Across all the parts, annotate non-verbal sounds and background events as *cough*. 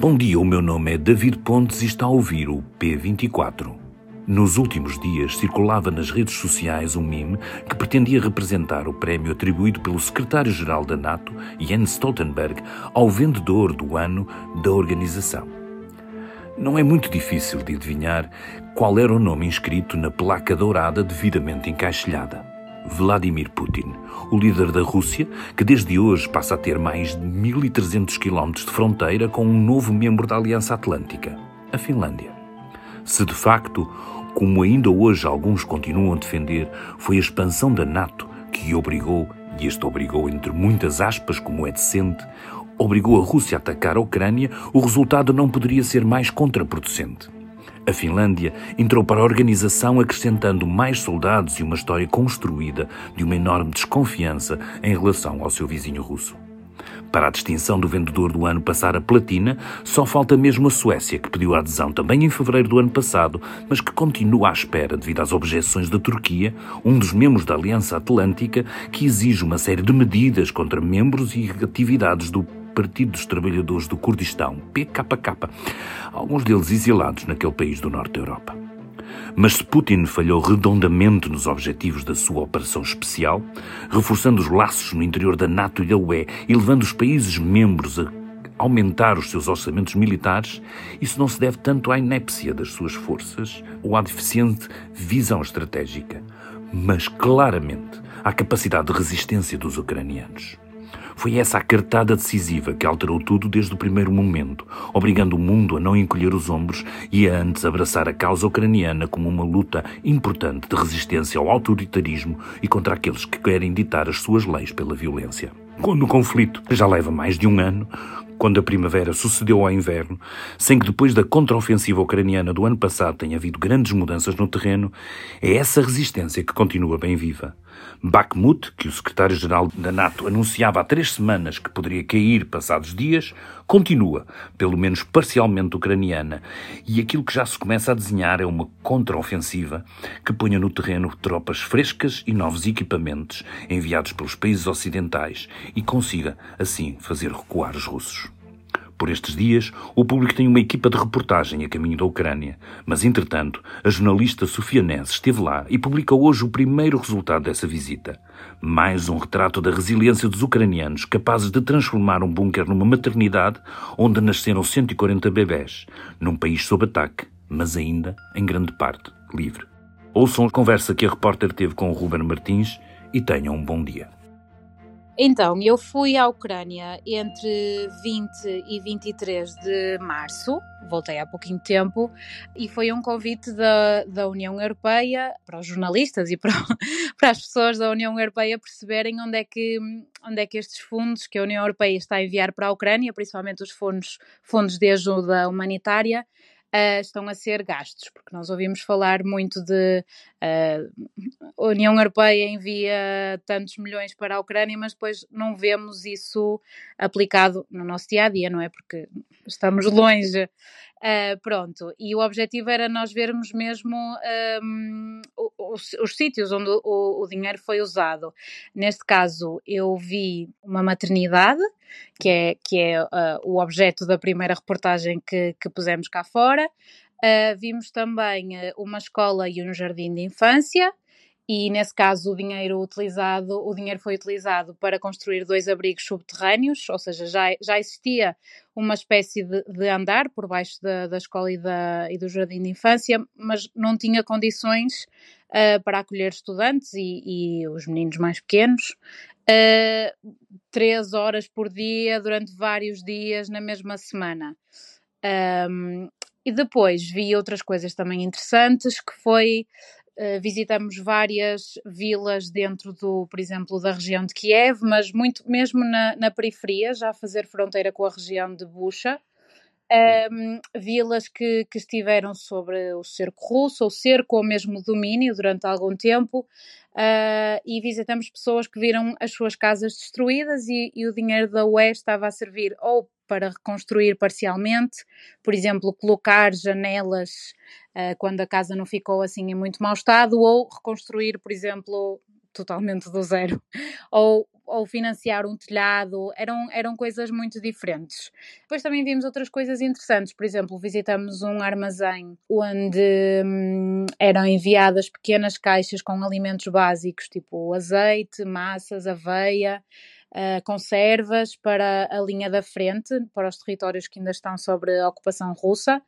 Bom dia, o meu nome é David Pontes e está a ouvir o P24. Nos últimos dias circulava nas redes sociais um meme que pretendia representar o prémio atribuído pelo secretário-geral da NATO, Jens Stoltenberg, ao vendedor do ano da organização. Não é muito difícil de adivinhar qual era o nome inscrito na placa dourada devidamente encaixilhada. Vladimir Putin, o líder da Rússia, que desde hoje passa a ter mais de 1.300 quilómetros de fronteira com um novo membro da Aliança Atlântica, a Finlândia. Se de facto, como ainda hoje alguns continuam a defender, foi a expansão da NATO que obrigou, e este obrigou entre muitas aspas, como é decente, obrigou a Rússia a atacar a Ucrânia, o resultado não poderia ser mais contraproducente. A Finlândia entrou para a organização acrescentando mais soldados e uma história construída de uma enorme desconfiança em relação ao seu vizinho russo. Para a distinção do vendedor do ano passar a platina, só falta mesmo a Suécia, que pediu a adesão também em fevereiro do ano passado, mas que continua à espera devido às objeções da Turquia, um dos membros da Aliança Atlântica, que exige uma série de medidas contra membros e atividades do Partido dos Trabalhadores do Kurdistão, PKK, alguns deles exilados naquele país do norte da Europa. Mas se Putin falhou redondamente nos objetivos da sua operação especial, reforçando os laços no interior da NATO e da UE e levando os países membros a aumentar os seus orçamentos militares, isso não se deve tanto à inépcia das suas forças ou à deficiente visão estratégica, mas claramente à capacidade de resistência dos ucranianos. Foi essa a cartada decisiva que alterou tudo desde o primeiro momento, obrigando o mundo a não encolher os ombros e a antes abraçar a causa ucraniana como uma luta importante de resistência ao autoritarismo e contra aqueles que querem ditar as suas leis pela violência. Quando o conflito já leva mais de um ano, quando a primavera sucedeu ao inverno, sem que depois da contraofensiva ucraniana do ano passado tenha havido grandes mudanças no terreno, é essa resistência que continua bem viva. Bakhmut, que o secretário-geral da NATO anunciava há três semanas que poderia cair passados dias, continua, pelo menos parcialmente ucraniana, e aquilo que já se começa a desenhar é uma contraofensiva que ponha no terreno tropas frescas e novos equipamentos enviados pelos países ocidentais e consiga, assim, fazer recuar os russos. Por estes dias, o público tem uma equipa de reportagem a caminho da Ucrânia, mas entretanto, a jornalista Sofia Ness esteve lá e publica hoje o primeiro resultado dessa visita. Mais um retrato da resiliência dos ucranianos capazes de transformar um bunker numa maternidade onde nasceram 140 bebés, num país sob ataque, mas ainda, em grande parte, livre. Ouçam a conversa que a repórter teve com o Ruben Martins e tenham um bom dia. Então, eu fui à Ucrânia entre 20 e 23 de março, voltei há pouquinho tempo, e foi um convite da, da União Europeia para os jornalistas e para, *laughs* para as pessoas da União Europeia perceberem onde é, que, onde é que estes fundos que a União Europeia está a enviar para a Ucrânia, principalmente os fundos, fundos de ajuda humanitária, uh, estão a ser gastos, porque nós ouvimos falar muito de uh, a União Europeia envia tantos milhões para a Ucrânia, mas depois não vemos isso aplicado no nosso dia a dia, não é? Porque estamos longe Uh, pronto, e o objetivo era nós vermos mesmo um, os, os, sítios onde o, o, dinheiro foi usado. Neste caso, eu vi uma maternidade, que é, que é uh, o objeto da primeira reportagem que, que pusemos cá fora. Uh, vimos também uma escola e um jardim de infância e nesse caso o dinheiro utilizado, o dinheiro foi utilizado para construir dois abrigos subterrâneos, ou seja, já, já existia uma espécie de, de andar por baixo da, da escola e, da, e, do jardim de infância, mas não tinha condições uh, para acolher estudantes e, e, os meninos mais pequenos. Uh, três horas por dia, durante vários dias, na mesma semana. Um, e depois vi outras coisas também interessantes, que foi visitamos várias vilas dentro do, por exemplo, da região de Kiev, mas muito mesmo na, na periferia, já a fazer fronteira com a região de Bucha. Um, vilas que, que, estiveram sobre o cerco russo, ou cerco ou mesmo domínio durante algum tempo, uh, e visitamos pessoas que viram as suas casas destruídas e, e o dinheiro da UE estava a servir ou para reconstruir parcialmente, por exemplo, colocar janelas uh, quando a casa não ficou assim em muito mau estado, ou reconstruir, por exemplo, totalmente do zero, *laughs* ou ou financiar um telhado, eram, eram coisas muito diferentes. Depois também vimos outras coisas interessantes, por exemplo, visitamos um armazém onde hum, eram enviadas pequenas caixas com alimentos básicos, tipo azeite, massas, aveia, uh, conservas para a linha da frente, para os territórios que ainda estão sobre a ocupação russa.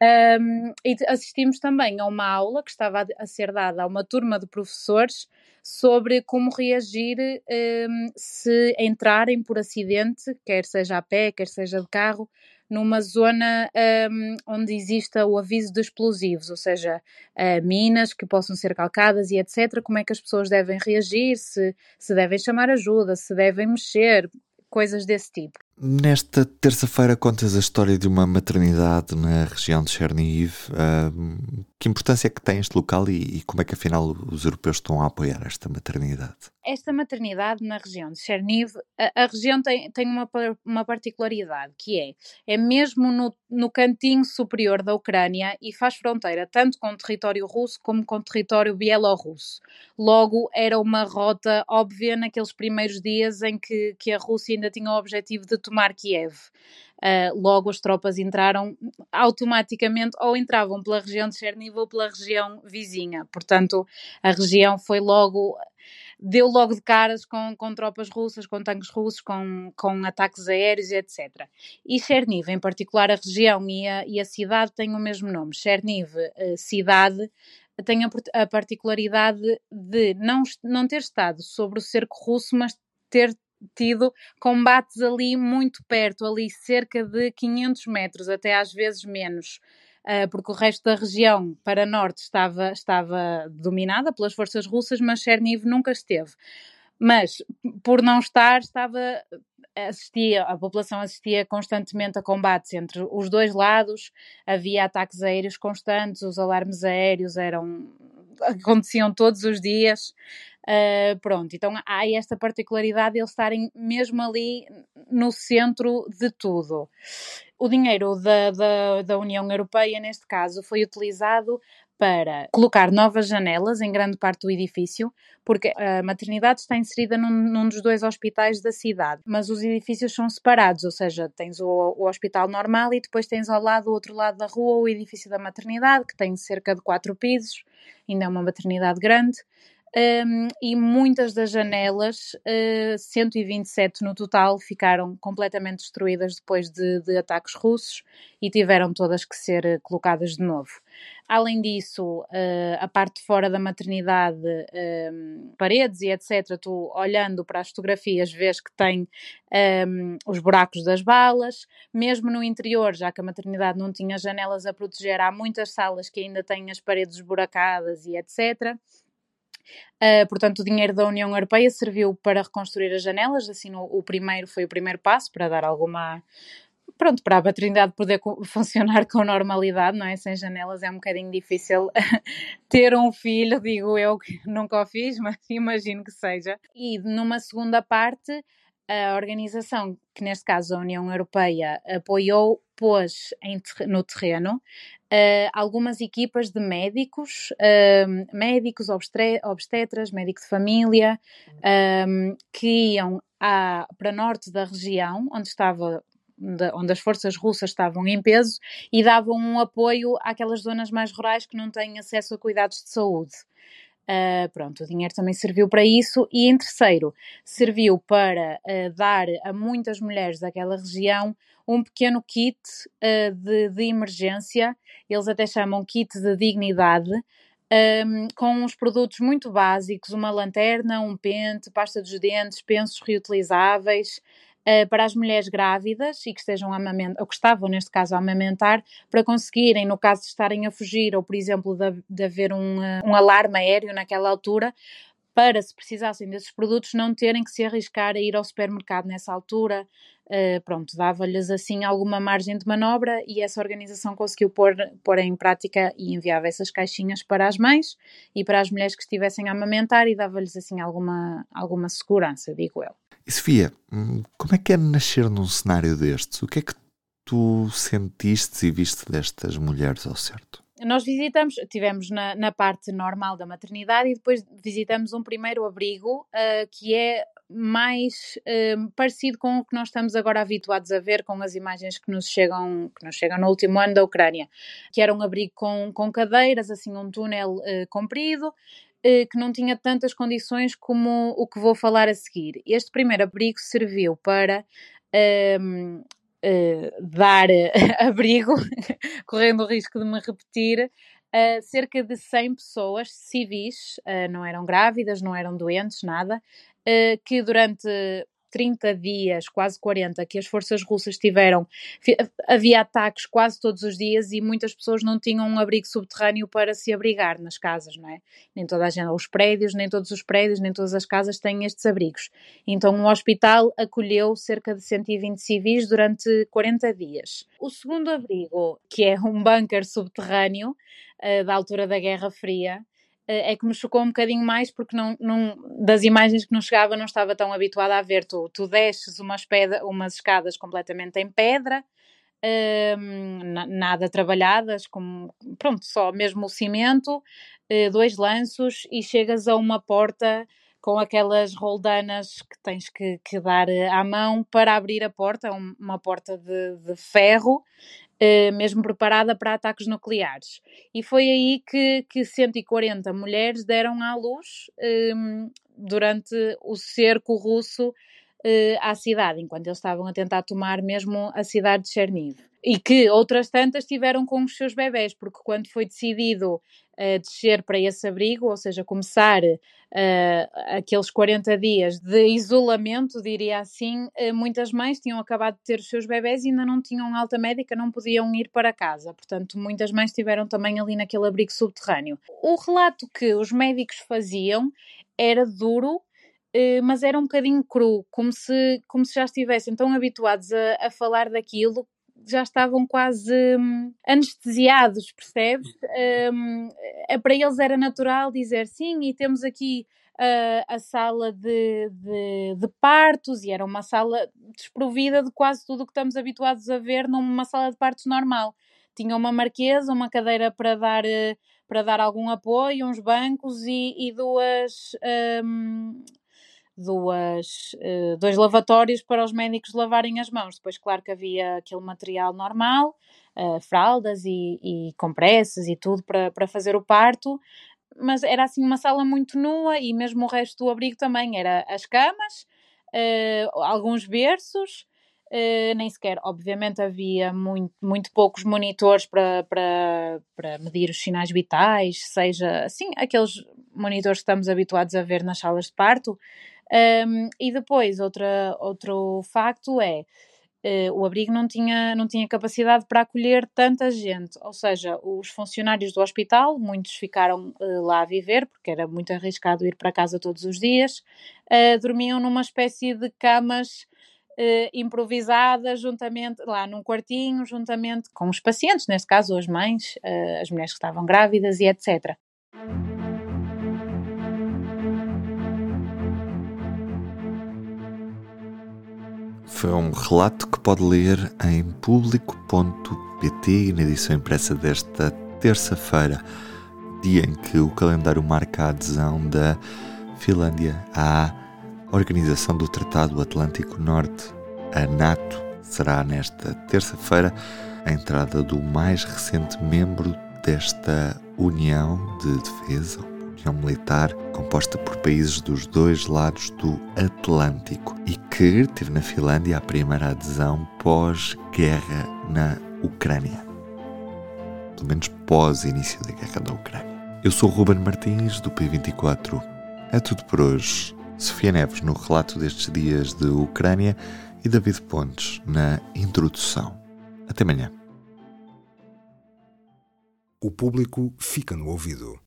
Um, e assistimos também a uma aula que estava a, ser dada a uma turma de professores sobre como reagir um, se entrarem por acidente, quer seja a pé, quer seja de carro, numa zona um, onde exista o aviso de explosivos, ou seja, uh, minas que possam ser calcadas e etc. Como é que as pessoas devem reagir, se, se devem chamar ajuda, se devem mexer, coisas desse tipo. Nesta terça-feira contas a história de uma maternidade na região de Chernihiv. Uh, que importância é que tem este local e, e, como é que afinal os europeus estão a apoiar esta maternidade? Esta maternidade na região de Cherniv, a, a região tem, tem uma, uma particularidade que é, é mesmo no, no cantinho superior da Ucrânia e faz fronteira tanto com o território russo como com o território bielorrusso. Logo, era uma rota óbvia naqueles primeiros dias em que, que a Rússia ainda tinha o objetivo de tomar Kiev. Uh, logo as tropas entraram automaticamente ou entravam pela região de Cherniv ou pela região vizinha. Portanto, a região foi logo deu logo de caras com, com tropas russas, com tanques russos, com, com ataques aéreos, etc. E Cherniv, em particular a região e a, e a cidade têm o mesmo nome. Cherniv, uh, cidade, tem a, a, particularidade de não, não ter estado sobre o cerco russo, mas ter tido combates ali muito perto, ali cerca de 500 metros, até às vezes menos. Uh, porque o resto da região para norte estava, estava dominada pelas forças russas, mas Cherniv nunca esteve. Mas por não estar, estava assistia, a população assistia constantemente a combates entre os dois lados, havia ataques aéreos constantes, os alarmes aéreos eram aconteciam todos os dias. Uh, pronto, então há esta particularidade de eles estarem mesmo ali no centro de tudo. O dinheiro da, da, da União Europeia, neste caso, foi utilizado para colocar novas janelas em grande parte do edifício, porque a maternidade está inserida num, num, dos dois hospitais da cidade, mas os edifícios são separados, ou seja, tens o, o, hospital normal e depois tens ao lado, do outro lado da rua, o edifício da maternidade, que tem cerca de quatro pisos, ainda é uma maternidade grande um, e muitas das janelas, uh, ah, 127 no total, ficaram completamente destruídas depois de, de, ataques russos e tiveram todas que ser uh, colocadas de novo. Além disso, uh, a parte fora da maternidade, paredes e etc., tu olhando para as fotografias vês que tem um, os buracos das balas, mesmo no interior, já que a maternidade não tinha janelas a proteger, há muitas salas que ainda têm as paredes esburacadas e etc., Uh, portanto, o dinheiro da União Europeia serviu para reconstruir as janelas, assim o, o primeiro foi o primeiro passo para dar alguma pronto, para a maternidade poder *laughs* funcionar com normalidade, não é? Sem janelas é um bocadinho difícil *laughs* ter um filho, digo eu que nunca o fiz, mas imagino que seja. E numa segunda parte, a organização, que neste caso a União Europeia apoiou, pôs em, no terreno uh, algumas equipas de médicos, uh, médicos, obstetras, médico de família, um, que iam à, para norte da região, onde estava onde as forças russas estavam em peso e davam um apoio àquelas zonas mais rurais que não têm acesso a cuidados de saúde. Uh, pronto, o dinheiro também serviu para isso. E em terceiro, serviu para uh, dar a muitas mulheres daquela região um pequeno kit uh, de, de, emergência, eles até chamam kit de dignidade, um, com uns produtos muito básicos, uma lanterna, um pente, pasta dos dentes, pensos reutilizáveis, uh, para as mulheres grávidas e que estejam a amamentar, ou que estavam neste caso a amamentar, para conseguirem, no caso de estarem a fugir, ou por exemplo de, de haver um, uh, um alarme aéreo naquela altura, para, se precisassem desses produtos, não terem que se arriscar a ir ao supermercado nessa altura. Uh, pronto, dava-lhes assim alguma margem de manobra e essa organização conseguiu pôr, pôr em prática e enviava essas caixinhas para as mães e para as mulheres que estivessem a amamentar e dava-lhes assim alguma, alguma segurança, digo eu. E Sofia, hum, como é que é nascer num cenário destes? O que é que tu sentiste e viste destas mulheres ao certo? nós visitamos, tivemos na, na, parte normal da maternidade e depois visitamos um primeiro abrigo uh, que é mais uh, parecido com o que nós estamos agora habituados a ver com as imagens que nos chegam, que nos chegam no último ano da Ucrânia, que era um abrigo com, com cadeiras, assim um túnel uh, comprido, que não tinha tantas condições como o que vou falar a seguir. Este primeiro abrigo serviu para ehm, dar *laughs* abrigo, correndo o risco de me repetir, uh, cerca de 100 pessoas civis, uh, não eram grávidas, não eram doentes, nada, uh, que durante 30 dias, quase 40, que as forças russas tiveram, havia ataques quase todos os dias e muitas pessoas não tinham um abrigo subterrâneo para se abrigar nas casas, não é? Nem toda a gente, os prédios, nem todos os prédios, nem todas as casas têm estes abrigos. Então um hospital acolheu cerca de 120 civis durante 40 dias. O segundo abrigo, que é um bunker subterrâneo, uh, da altura da Guerra Fria, é que me chocou um bocadinho mais porque não, não, das imagens que não chegava não estava tão habituada a ver. Tu, tu desces umas, pedra, umas escadas completamente em pedra, um, nada trabalhadas, como, pronto, só mesmo o cimento, uh, dois lanços e chegas a uma porta com aquelas roldanas que tens que, que dar eh, à mão para abrir a porta, uma porta de, de ferro, Uh, mesmo preparada para ataques nucleares. E foi aí que, que 140 mulheres deram à luz ehm, durante o cerco russo uh, à cidade, enquanto eles estavam a tentar tomar mesmo a cidade de Cherniv. E que outras tantas tiveram com os seus bebés, porque quando foi decidido uh, descer para esse abrigo, ou seja, começar uh, aqueles 40 dias de isolamento, diria assim, uh, muitas mães tinham acabado de ter os seus bebés e ainda não tinham alta médica, não podiam ir para casa. Portanto, muitas mães estiveram também ali naquele abrigo subterrâneo. O relato que os médicos faziam era duro, mas era um bocadinho cru, como se, como se já estivessem tão habituados a, a falar daquilo já estavam quase hum, anestesiados, percebes? Um, é, para eles era natural dizer sim, e temos aqui uh, a sala de, de, de, partos, e era uma sala desprovida de quase tudo o que estamos habituados a ver numa sala de partos normal. Tinha uma marquesa, uma cadeira para dar, uh, para dar algum apoio, uns bancos e, e duas. Um, duas, uh, dois lavatórios para os médicos lavarem as mãos. Depois, claro que havia aquele material normal, uh, fraldas e, e compressas e tudo para, para fazer o parto, mas era assim uma sala muito nua e mesmo o resto do abrigo também era as camas, uh, alguns berços. Uh, nem sequer, obviamente, havia muito, muito poucos monitores para, para, para medir os sinais vitais, seja assim, aqueles monitores que estamos habituados a ver nas salas de parto, um, e depois, outra, outro facto é Uh, o abrigo não tinha, não tinha capacidade para acolher tanta gente, ou seja, os funcionários do hospital, muitos ficaram uh, lá a viver, porque era muito arriscado ir para casa todos os dias, uh, dormiam numa espécie de camas improvisadas, juntamente lá num quartinho, juntamente com os pacientes, neste caso as mães, as mulheres que estavam grávidas e etc. Foi um relato que pode ler em público.pt na edição impressa desta terça-feira, dia em que o calendário marca a adesão da Finlândia à Organização do Tratado Atlântico Norte, a NATO. Será nesta terça-feira a entrada do mais recente membro desta União de Defesa, Militar, composta por países dos dois lados do Atlântico e que teve na Finlândia a primeira adesão pós-guerra na Ucrânia. Pelo menos pós-início da guerra da Ucrânia. Eu sou Ruben Martins, do P24. É tudo por hoje. Sofia Neves no relato destes dias de Ucrânia e David Pontes na introdução. Até amanhã. O público fica no ouvido.